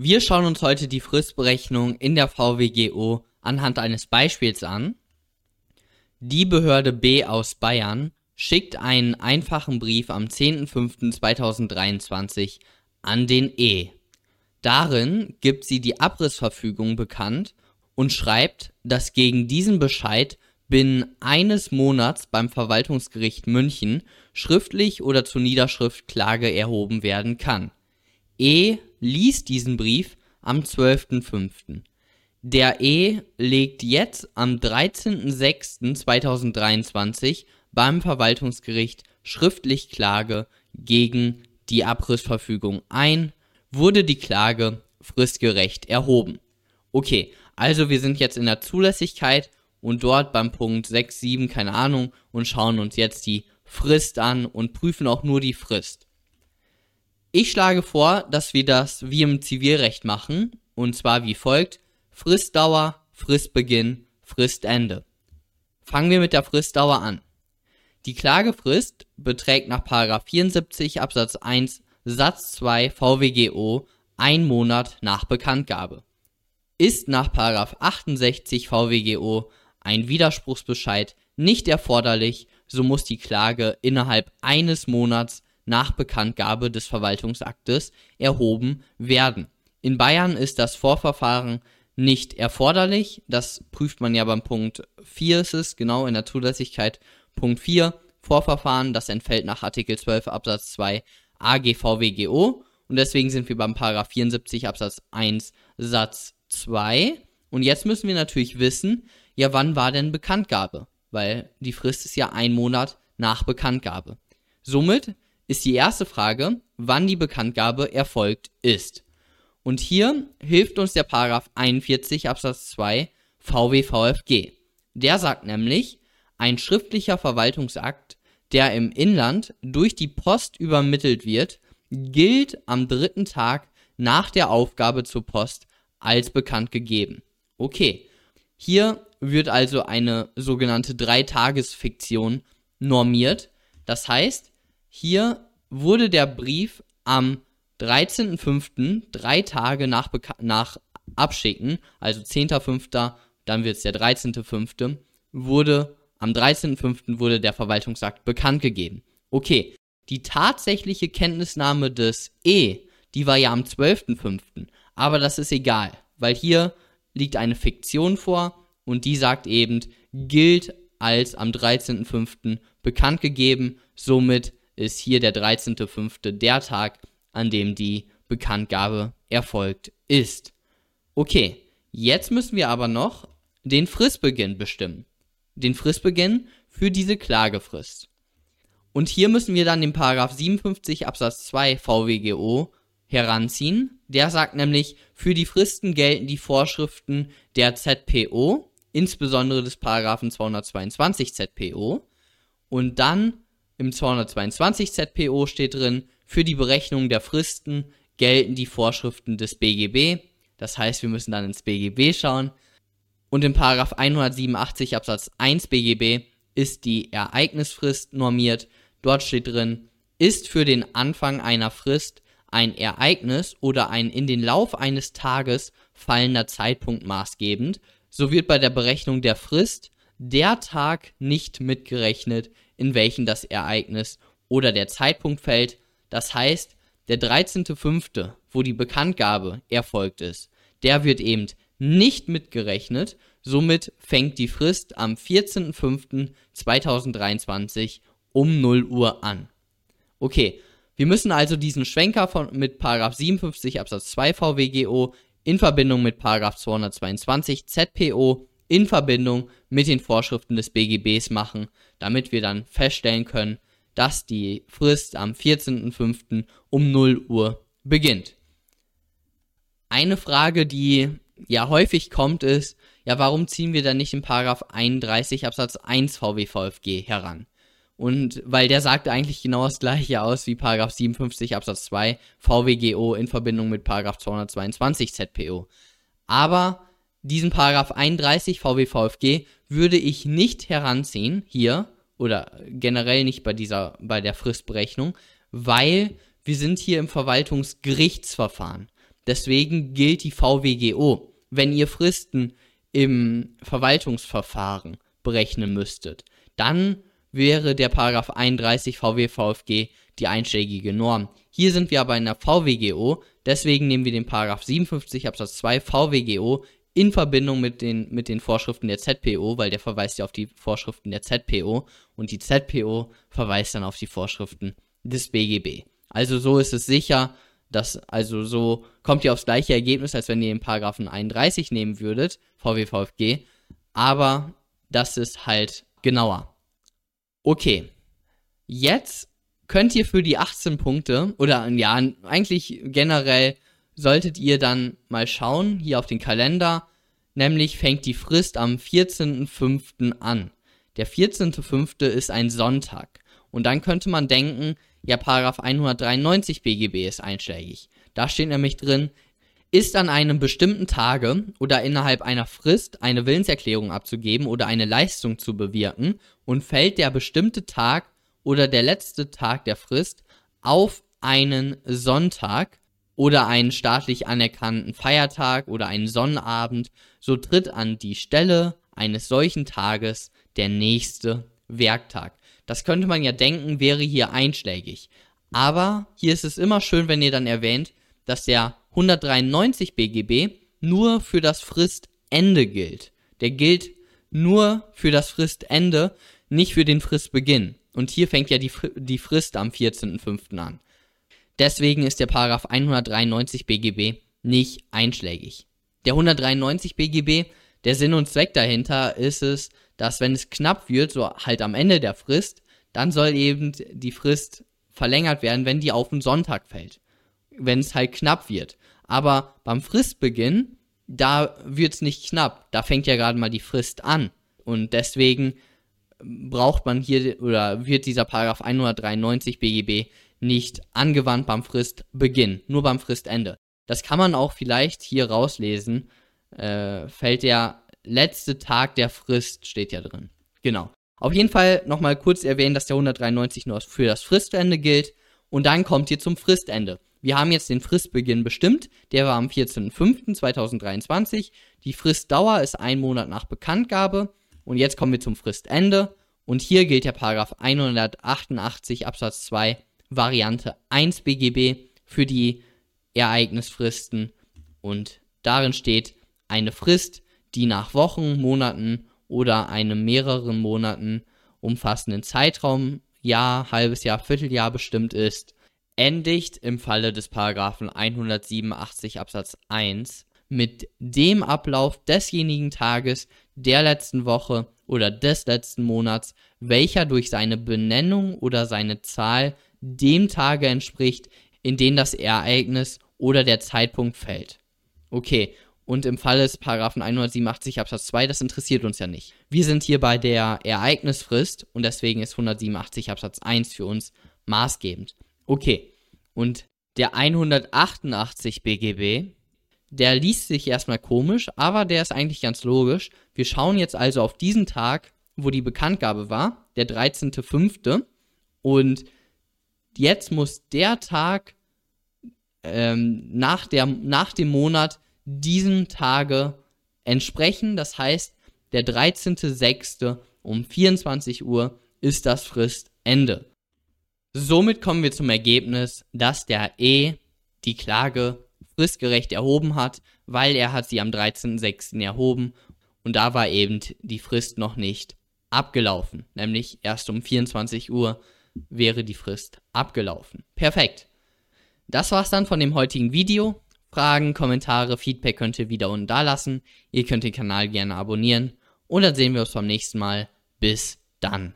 Wir schauen uns heute die Fristberechnung in der VWGO anhand eines Beispiels an. Die Behörde B aus Bayern schickt einen einfachen Brief am 10.05.2023 an den E. Darin gibt sie die Abrissverfügung bekannt und schreibt, dass gegen diesen Bescheid binnen eines Monats beim Verwaltungsgericht München schriftlich oder zur Niederschrift Klage erhoben werden kann. E liest diesen Brief am 12.05. Der E legt jetzt am 13.06.2023 beim Verwaltungsgericht schriftlich Klage gegen die Abrissverfügung ein, wurde die Klage fristgerecht erhoben. Okay, also wir sind jetzt in der Zulässigkeit und dort beim Punkt 6, 7, keine Ahnung, und schauen uns jetzt die Frist an und prüfen auch nur die Frist. Ich schlage vor, dass wir das wie im Zivilrecht machen, und zwar wie folgt. Fristdauer, Fristbeginn, Fristende. Fangen wir mit der Fristdauer an. Die Klagefrist beträgt nach 74 Absatz 1 Satz 2 VWGO ein Monat nach Bekanntgabe. Ist nach 68 VWGO ein Widerspruchsbescheid nicht erforderlich, so muss die Klage innerhalb eines Monats nach Bekanntgabe des Verwaltungsaktes erhoben werden. In Bayern ist das Vorverfahren nicht erforderlich. Das prüft man ja beim Punkt 4 ist es, genau in der Zulässigkeit. Punkt 4, Vorverfahren, das entfällt nach Artikel 12 Absatz 2 AGVWGO. Und deswegen sind wir beim Paragraph 74 Absatz 1 Satz 2. Und jetzt müssen wir natürlich wissen, ja, wann war denn Bekanntgabe? Weil die Frist ist ja ein Monat nach Bekanntgabe. Somit ist die erste Frage, wann die Bekanntgabe erfolgt ist. Und hier hilft uns der Paragraph 41 Absatz 2 VWVFG. Der sagt nämlich, ein schriftlicher Verwaltungsakt, der im Inland durch die Post übermittelt wird, gilt am dritten Tag nach der Aufgabe zur Post als bekannt gegeben. Okay, hier wird also eine sogenannte Dreitagesfiktion normiert. Das heißt, hier wurde der Brief am 13.05., drei Tage nach, nach Abschicken, also 10.05., dann wird es der 13.05., wurde am 13.05. wurde der Verwaltungsakt bekannt gegeben. Okay, die tatsächliche Kenntnisnahme des E, die war ja am 12.05., aber das ist egal, weil hier liegt eine Fiktion vor und die sagt eben, gilt als am 13.05. bekannt gegeben, somit ist hier der 13.05. der Tag, an dem die Bekanntgabe erfolgt ist. Okay, jetzt müssen wir aber noch den Fristbeginn bestimmen. Den Fristbeginn für diese Klagefrist. Und hier müssen wir dann den Paragraph 57 Absatz 2 VWGO heranziehen. Der sagt nämlich, für die Fristen gelten die Vorschriften der ZPO, insbesondere des Paragraphen 222 ZPO. Und dann im 222 ZPO steht drin, für die Berechnung der Fristen gelten die Vorschriften des BGB. Das heißt, wir müssen dann ins BGB schauen. Und im Paragraph 187 Absatz 1 BGB ist die Ereignisfrist normiert. Dort steht drin, ist für den Anfang einer Frist ein Ereignis oder ein in den Lauf eines Tages fallender Zeitpunkt maßgebend, so wird bei der Berechnung der Frist der Tag nicht mitgerechnet, in welchen das Ereignis oder der Zeitpunkt fällt. Das heißt, der 13.05., wo die Bekanntgabe erfolgt ist, der wird eben nicht mitgerechnet. Somit fängt die Frist am 14.05.2023 um 0 Uhr an. Okay, wir müssen also diesen Schwenker von, mit 57 Absatz 2 VWGO in Verbindung mit 222 ZPO in Verbindung mit den Vorschriften des BGBs machen, damit wir dann feststellen können, dass die Frist am 14.05. um 0 Uhr beginnt. Eine Frage, die ja häufig kommt, ist, ja, warum ziehen wir dann nicht den Paragraph 31 Absatz 1 VWVFG heran? Und weil der sagt eigentlich genau das gleiche aus wie Paragraph 57 Absatz 2 VWGO in Verbindung mit Paragraph 222 ZPO. Aber diesen Paragraph 31 VWVFG würde ich nicht heranziehen hier oder generell nicht bei dieser bei der Fristberechnung, weil wir sind hier im Verwaltungsgerichtsverfahren. Deswegen gilt die VWGO. Wenn ihr Fristen im Verwaltungsverfahren berechnen müsstet, dann wäre der Paragraph 31 VWVFG die einschlägige Norm. Hier sind wir aber in der VWGO, deswegen nehmen wir den Paragraph 57 Absatz 2 VWGO in Verbindung mit den, mit den Vorschriften der ZPO, weil der verweist ja auf die Vorschriften der ZPO und die ZPO verweist dann auf die Vorschriften des BGB. Also so ist es sicher, dass, also so kommt ihr aufs gleiche Ergebnis, als wenn ihr den Paragraphen 31 nehmen würdet, VWVFG, aber das ist halt genauer. Okay, jetzt könnt ihr für die 18 Punkte, oder ja, eigentlich generell solltet ihr dann mal schauen, hier auf den Kalender, nämlich fängt die Frist am 14.05. an. Der 14.05. ist ein Sonntag. Und dann könnte man denken, ja, Paragraph 193 BGB ist einschlägig. Da steht nämlich drin, ist an einem bestimmten Tage oder innerhalb einer Frist eine Willenserklärung abzugeben oder eine Leistung zu bewirken und fällt der bestimmte Tag oder der letzte Tag der Frist auf einen Sonntag, oder einen staatlich anerkannten Feiertag oder einen Sonnabend, so tritt an die Stelle eines solchen Tages der nächste Werktag. Das könnte man ja denken, wäre hier einschlägig. Aber hier ist es immer schön, wenn ihr dann erwähnt, dass der 193 BGB nur für das Fristende gilt. Der gilt nur für das Fristende, nicht für den Fristbeginn. Und hier fängt ja die, die Frist am 14.05. an. Deswegen ist der Paragraph 193 BGB nicht einschlägig. Der 193 BGB, der Sinn und Zweck dahinter ist es, dass wenn es knapp wird, so halt am Ende der Frist, dann soll eben die Frist verlängert werden, wenn die auf den Sonntag fällt. Wenn es halt knapp wird. Aber beim Fristbeginn, da wird es nicht knapp. Da fängt ja gerade mal die Frist an. Und deswegen braucht man hier oder wird dieser Paragraph 193 BGB nicht angewandt beim Fristbeginn, nur beim Fristende. Das kann man auch vielleicht hier rauslesen. Äh, fällt der letzte Tag der Frist, steht ja drin. Genau. Auf jeden Fall nochmal kurz erwähnen, dass der 193 nur für das Fristende gilt. Und dann kommt ihr zum Fristende. Wir haben jetzt den Fristbeginn bestimmt. Der war am 14.05.2023. Die Fristdauer ist ein Monat nach Bekanntgabe. Und jetzt kommen wir zum Fristende. Und hier gilt der Paragraph 188 Absatz 2 Variante 1 BGB für die Ereignisfristen. Und darin steht eine Frist, die nach Wochen, Monaten oder einem mehreren Monaten umfassenden Zeitraum, Jahr, halbes Jahr, Vierteljahr bestimmt ist, endigt im Falle des Paragraphen 187 Absatz 1 mit dem Ablauf desjenigen Tages, der letzten Woche oder des letzten Monats, welcher durch seine Benennung oder seine Zahl dem Tage entspricht, in den das Ereignis oder der Zeitpunkt fällt. Okay, und im Fall des Paragraphen 187 Absatz 2, das interessiert uns ja nicht. Wir sind hier bei der Ereignisfrist und deswegen ist 187 Absatz 1 für uns maßgebend. Okay, und der 188 BGB, der liest sich erstmal komisch, aber der ist eigentlich ganz logisch. Wir schauen jetzt also auf diesen Tag, wo die Bekanntgabe war, der 13.05. Und jetzt muss der Tag ähm, nach, der, nach dem Monat diesem Tage entsprechen. Das heißt, der 13.06. um 24 Uhr ist das Fristende. Somit kommen wir zum Ergebnis, dass der E die Klage fristgerecht erhoben hat, weil er hat sie am 13.06. erhoben und da war eben die Frist noch nicht abgelaufen, nämlich erst um 24 Uhr wäre die Frist abgelaufen. Perfekt. Das war's dann von dem heutigen Video. Fragen, Kommentare, Feedback könnt ihr wieder unten da lassen. Ihr könnt den Kanal gerne abonnieren. Und dann sehen wir uns beim nächsten Mal. Bis dann.